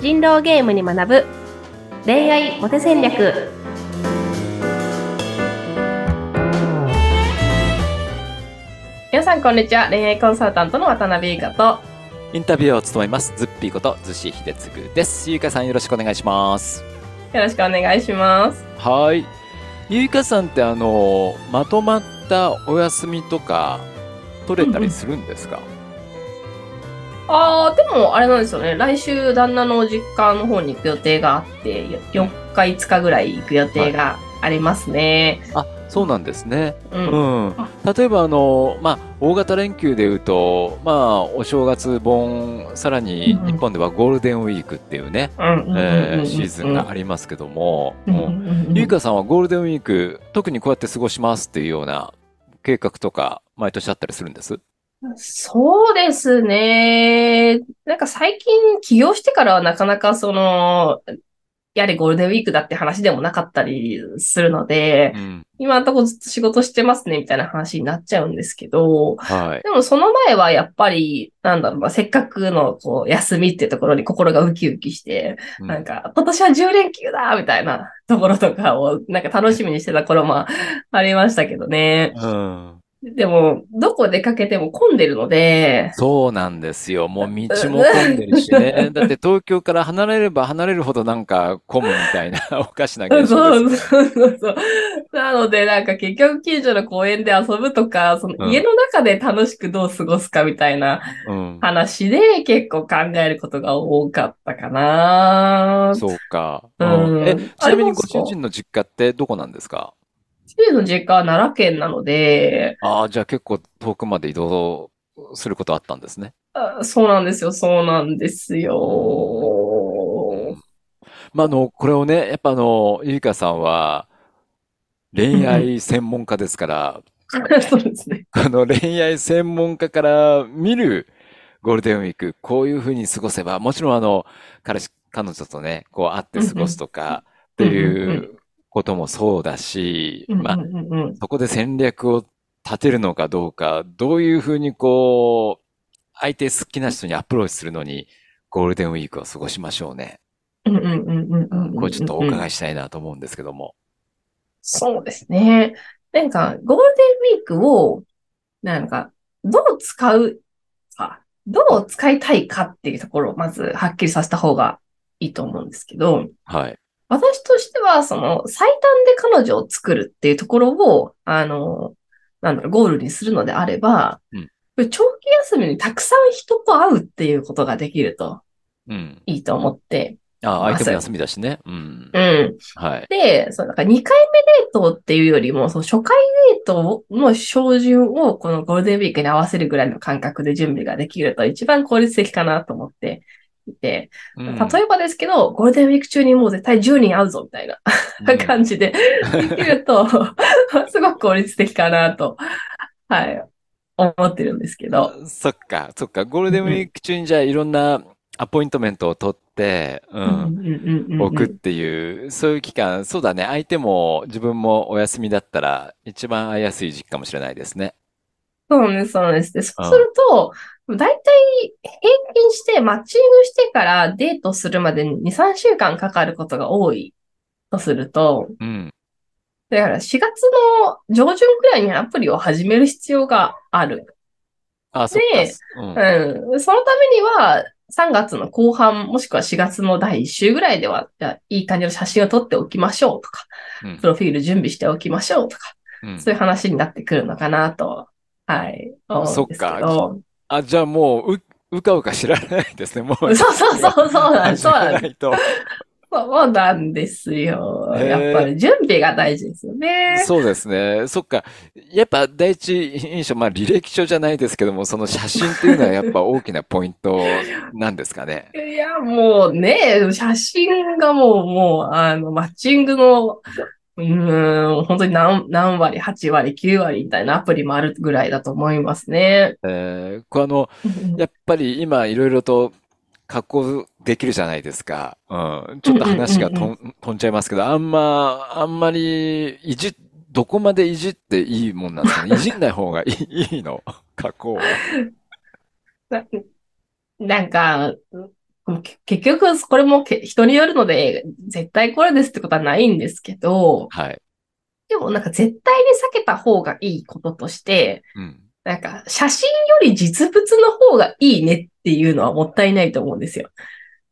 人狼ゲームに学ぶ。恋愛モテ戦略。皆さんこんにちは。恋愛コンサルタントの渡辺優香と。インタビューを務めます、ズッピーこと、ズシヒデツグです。ゆいかさんよろしくお願いします。よろしくお願いします。はい。ゆいかさんってあの、まとまったお休みとか、取れたりするんですか、あーでもあれなんですよね。来週旦那の実家の方に行く予定があって4日5日ぐらい行く予定がありますね、あ、そうなんですね。うん。うん。例えばあの、まあ、大型連休でいうと、まあ、お正月盆、さらに日本ではゴールデンウィークっていうね、シーズンがありますけども、ゆいかさんはゴールデンウィーク、特にこうやって過ごしますっていうような計画とか、毎年あったりするんです？そうですね。なんか最近起業してからはなかなかその、やはりゴールデンウィークだって話でもなかったりするので、うん。今のところずっと仕事してますねみたいな話になっちゃうんですけど、はい。でもその前はやっぱり、なんだろう、まあ、せっかくのこう休みっていうところに心がウキウキして、うんなんか今年は10連休だみたいなところとかをなんか楽しみにしてた頃もありましたけどね。うん。でも、どこ出かけても混んでるので、そうなんですよ。もう道も混んでるしね。だって東京から離れれば離れるほどなんか混むみたいな おかしな現象そうです。そうそうそう。なので、なんか結局近所の公園で遊ぶとか、そのうん家の中で楽しくどう過ごすかみたいなうん。話で結構考えることが多かったかな。そうか。うんえ、ちなみにご主人の実家ってどこなんですか？主人の実家は奈良県なので、ああ、じゃあ結構遠くまで移動することあったんですね。あそうなんですよ、そうなんですよ。まあ、あの、これをね、やっぱあの、ゆいかさんは恋愛専門家ですから、そうですね。あの、恋愛専門家から見るゴールデンウィーク、こういうふうに過ごせば、もちろんあの、彼氏、彼女とね、こう会って過ごすとかっていうこともそうだし、まあそこで戦略を立てるのかどうか、どういうふうにこう、相手好きな人にアプローチするのに、ゴールデンウィークを過ごしましょうね。うんうんうんうんこれちょっとお伺いしたいなと思うんですけども。そうですね。なんか、ゴールデンウィークを、なんか、どう使うか、どう使いたいかっていうところをまずはっきりさせた方がいいと思うんですけど、はい。私としては、その、最短で彼女を作るっていうところを、あの、なんだろう、ゴールにするのであれば、うん長期休みにたくさん人と会うっていうことができるとうん。いいと思って、あ、相手も休みだしね。うん。うん。はい。で、そう、なんか2回目デートっていうよりも、その初回デートの照準をこのゴールデンウィークに合わせるぐらいの感覚で準備ができると一番効率的かなと思っていて、うん例えばですけど、ゴールデンウィーク中にもう絶対10人会うぞみたいな感じでできると、すごく効率的かなと、はい、思ってるんですけど。そっか、そっか。ゴールデンウィーク中にじゃあいろんなアポイントメントを取って、うん置くっていう、そういう期間、そうだね。相手も自分もお休みだったら一番会いやすい時期かもしれないですね。そうです、そうです。で、そうすると、だいたい平均してマッチングしてからデートするまでに2、3週間かかることが多いとすると、うん。だから4月の上旬くらいにアプリを始める必要がある。あ、でか。うん。うん。そのためには、3月の後半、もしくは4月の第1週ぐらいでは、じゃあいい感じの写真を撮っておきましょうとか、うんプロフィール準備しておきましょうとか、うんそういう話になってくるのかなと、はい、思うんですけど。あ、じゃあもう、う、うかうか知らないですね。もう。そうそうそう、そうなんです。そうなん。そうなんですよ。やっぱり準備が大事ですよね。そうですね。そっか。やっぱ第一印象、まあ履歴書じゃないですけども、その写真っていうのはやっぱ大きなポイントなんですかね？いや、もうね、写真がもう、もう、あの、マッチングの、うーん、本当に何、何割、8割、9割みたいなアプリもあるぐらいだと思いますね。えー、これあの、やっぱり今いろいろと加工できるじゃないですか。うん。ちょっと話がとうんん、飛んじゃいますけど、あんま、あんまり、いじ、どこまでいじっていいもんなんですかね。いじんない方がいい、いいの？加工は。ななんか、結局、これもけ人によるので、絶対これですってことはないんですけど、はい。でもなんか絶対に避けた方がいいこととして、うん。なんか写真より実物の方がいいねっていうのはもったいないと思うんですよ。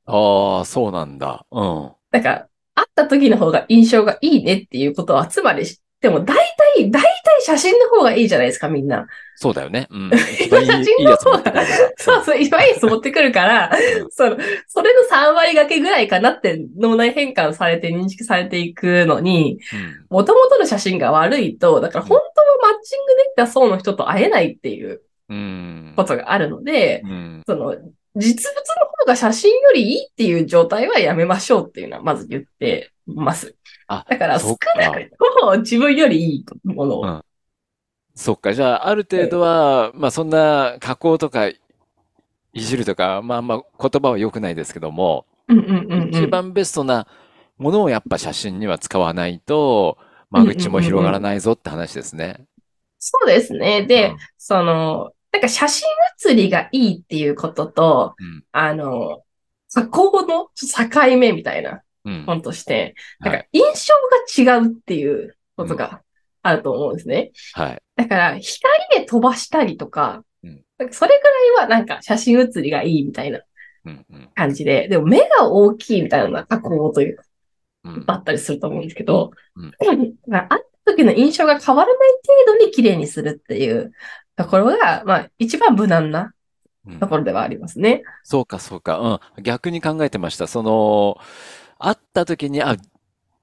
ああ、そうなんだ。うん。だから、会った時の方が印象がいいねっていうことは、つまり、でも大体、大体写真の方がいいじゃないですか、みんな。そうだよね。うん。写真の方が。そうそう、一番いいやつ持ってくるから、その、それの3割掛けぐらいかなって脳内変換されて認識されていくのに、うん。元々の写真が悪いと、だから本当はマッチングできた層の人と会えないっていううん。ことがあるので、うん。その、実物の方が写真よりいいっていう状態はやめましょうっていうのはまず言ってます。あ、だから少なくとも自分よりいいものを。うんそっか。じゃあ、ある程度は、まあ、そんな加工とか、いじるとか、まあまあ、言葉は良くないですけども、うんうんうんうん一番ベストなものをやっぱ写真には使わないと、間口も広がらないぞって話ですね。そうですね。で、うんその、なんか写真写りがいいっていうことと、うんあの、加工の境目みたいなうん。本として、なんはい。か印象が違うっていうことがあると思うんですね。はい。だから、光で飛ばしたりとか、うんなんかそれぐらいはなんか写真写りがいいみたいなうん。うん。感じで、でも目が大きいみたいなのが加工というか、うん。だったりすると思うんですけど、うんだから会った時の印象が変わらない程度に綺麗にするっていうところが、まあ一番無難なうんところではありますね。そうか、そうか。うん。逆に考えてました。その、会った時に、あ、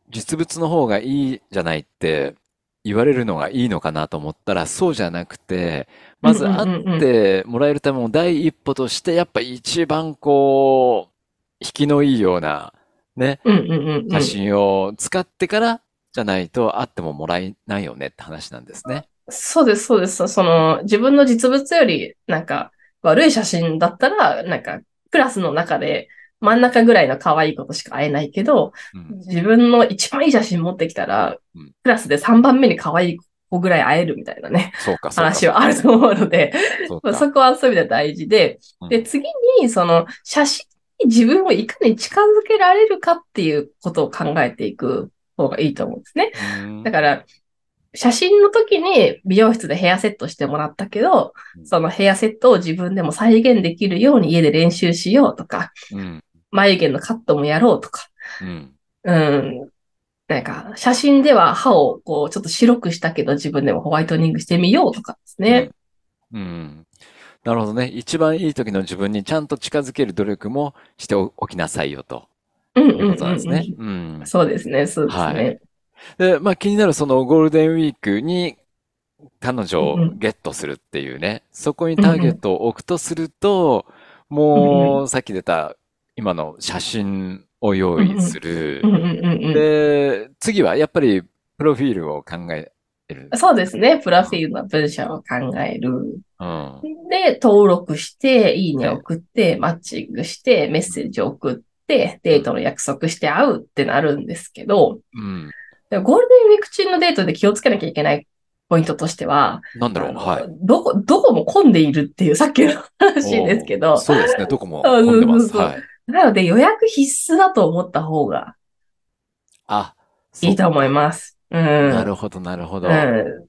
実物の方がいいじゃないって言われるのがいいのかなと思ったら、そうじゃなくて、まず会うんうんうんうんってもらえるための第一歩として、やっぱ一番こう、引きのいいような、ね、うんうんうんうん写真を使ってからじゃないと会ってももらえないよねって話なんですね。そうです、そうです。その、自分の実物より、なんか、悪い写真だったら、なんか、クラスの中で真ん中ぐらいの可愛い子としか会えないけど、うん。自分の一番いい写真持ってきたらうん、クラスで3番目に可愛い子ぐらい会えるみたいなね。話はあると思うので、そそこはそういう意味では大事で、うんで、次に、その、写真に自分をいかに近づけられるかっていうことを考えていく方がいいと思うんですね。うんだから、写真の時に美容室でヘアセットしてもらったけどう、んそのヘアセットを自分でも再現できるように家で練習しようとか、うん。眉毛のカットもやろうとか、うん。うん。なんか、写真では歯をこう、ちょっと白くしたけど自分でもホワイトニングしてみようとかですね。うん。うん。なるほどね。一番いい時の自分にちゃんと近づける努力もしておきなさいよとうんいうんうんうんなんですね。うん。そうですね、そうですはね。で、まあ気になるそのゴールデンウィークに彼女をゲットするっていうね、そこにターゲットを置くとすると、もうさっき出た今の写真を用意するで、次はやっぱりプロフィールを考える。そうですね。プロフィールの文章を考える。うん。で、登録して、いいね送って、マッチングして、メッセージ送って、デートの約束して会うってなるんですけど、うん。でもゴールデンウィーク中のデートで気をつけなきゃいけないポイントとしては、なんだろう。はい。どこ、どこも混んでいるっていうさっきの話ですけど、そうですね。どこも混んでます。そうそうはい。なので予約必須だと思った方があ、いいと思います。うん。なるほど、なるほど。うん。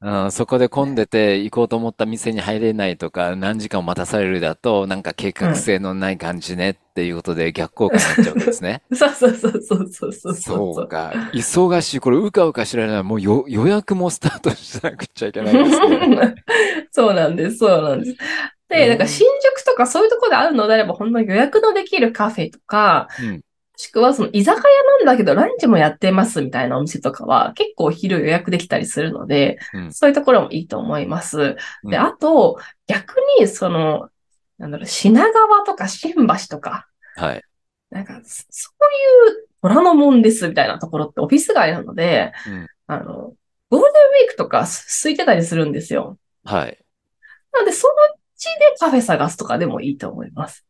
うん、そこで混んでて行こうと思った店に入れないとか、何時間も待たされるだと、なんか計画性のない感じねっていうことで逆効果になっちゃうんですね。そうそうそうそうそうそうそうか。忙しい。これ、うかうか知らない。もうよ予約もスタートしなくちゃいけないですね。そうなんです、そうなんです。うで、んなんか新宿とかそういうところであるのであれば、本当に予約のできるカフェとか、うん。もしくはその居酒屋なんだけどランチもやってますみたいなお店とかは結構昼予約できたりするので、うんそういうところもいいと思います。うんで、あと、逆にその、なんだろう、品川とか新橋とか、はい。なんか、そそういう虎ノ門ですみたいなところってオフィス街なので、うんあの、ゴールデンウィークとかす空いてたりするんですよ。はい。なので、そのうちでカフェ探すとかでもいいと思います。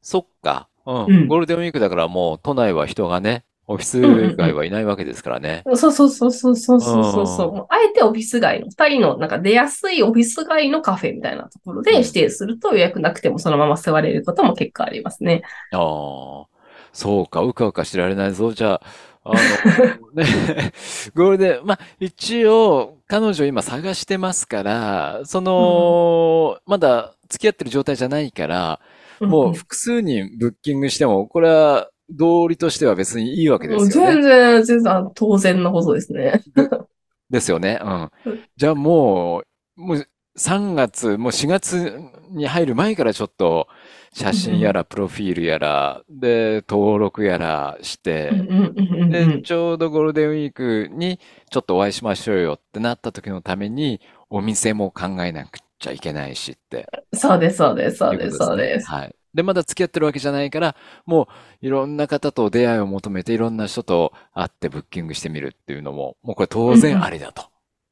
そっか。うん、ゴールデンウィークだからもう都内は人がね、オフィス街はいないわけですからね。うう、そうそうそうそうそうそうそう、うん、あえてオフィス街の、二人のなんか出やすいオフィス街のカフェみたいなところで指定すると予約なくてもそのまま座れることも結構ありますね。ああ、そうか、うかうか知られないぞ。じゃあ、あの、ね、ゴールデン、まあ、一応、彼女今探してますから、その、うん、まだ付き合ってる状態じゃないから、もう複数人ブッキングしても、これは道理としては別にいいわけですよね。全然、全然当然のことですね。ですよね。うんうん。じゃあもう、もう3月、もう4月に入る前からちょっと写真やらプロフィールやら、で、登録やらして、で、んちょうどゴールデンウィークにちょっとお会いしましょうよってなった時のために、お店も考えなくちゃいけないしって。そうです、そうです、そうです、そうです。はい。で、まだ付き合ってるわけじゃないから、もういろんな方と出会いを求めて、いろんな人と会ってブッキングしてみるっていうのも、もうこれ当然ありだと。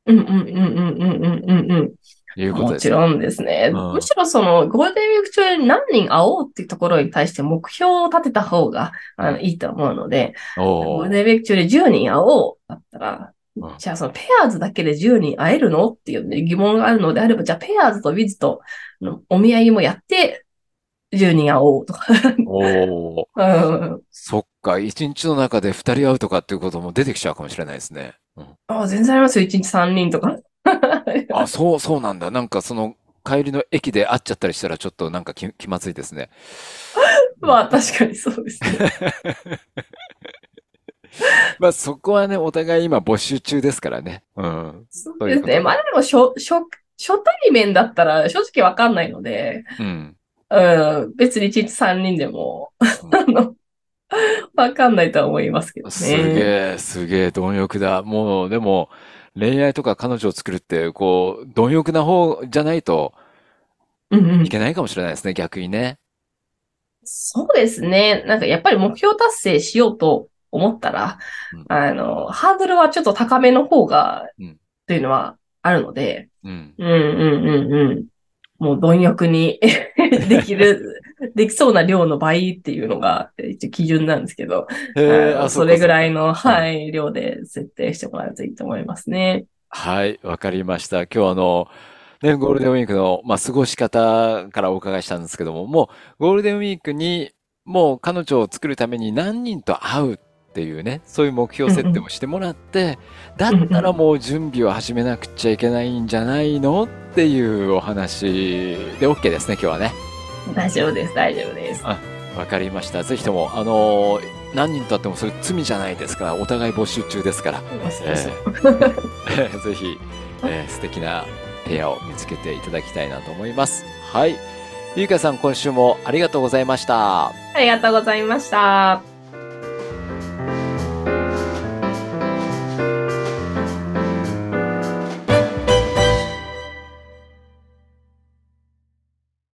うんうんうんうんうんうんうん。いうことです、ね、もちろんですね。うん、むしろそのゴールデンウィーク中に何人会おうっていうところに対して目標を立てた方があのいいと思うので、ゴールデンウィーク中で10人会おうだったら、じゃあそのペアーズだけで10人会えるのっていうね疑問があるのであれば、じゃあペアーズとウィズとのお見合いもやって10人会おうとか。おー、うんそっか、一日の中で二人会うとかっていうことも出てきちゃうかもしれないですね。うんあ全然ありますよ。1日3人とか。あ、そう、そうなんだ。なんかその帰りの駅で会っちゃったりしたらちょっとなんか気、気まずいですね。まあ確かにそうですね。まあそこはね、お互い今募集中ですからね。うん。そうですね。まあでも初、初、初対面だったら正直わかんないので、うん。うん、別に1日3人でも、あの、わかんないとは思いますけどね。すげえ、すげえ、貪欲だ。もう、でも、恋愛とか彼女を作るって、こう、貪欲な方じゃないとうんうんいけないかもしれないですね、逆にね。そうですね。なんかやっぱり目標達成しようと思ったら、うんあの、ハードルはちょっと高めの方が、うんっていうのはあるので、うん。うんうんうんうん。もう貪欲に できる、できそうな量の倍っていうのが一応基準なんですけど、それぐらいの。の、はい、量で設定してもらうといいと思いますね。はい、わかりました。今日はあの、ね、ゴールデンウィークの、まあ、過ごし方からお伺いしたんですけども、もう、ゴールデンウィークに、もう彼女を作るために何人と会うっていうね、そういう目標設定をしてもらって、だったらもう準備を始めなくちゃいけないんじゃないのっていうお話で OK ですね、今日はね。大丈夫です、大丈夫です。わかりました。ぜひとも、あの何人と会ってもそれ罪じゃないですから、お互い募集中ですから、えーぜひ、えー素敵なペアを見つけていただきたいなと思います。はい。ゆいかさん、今週もありがとうございました。ありがとうございました。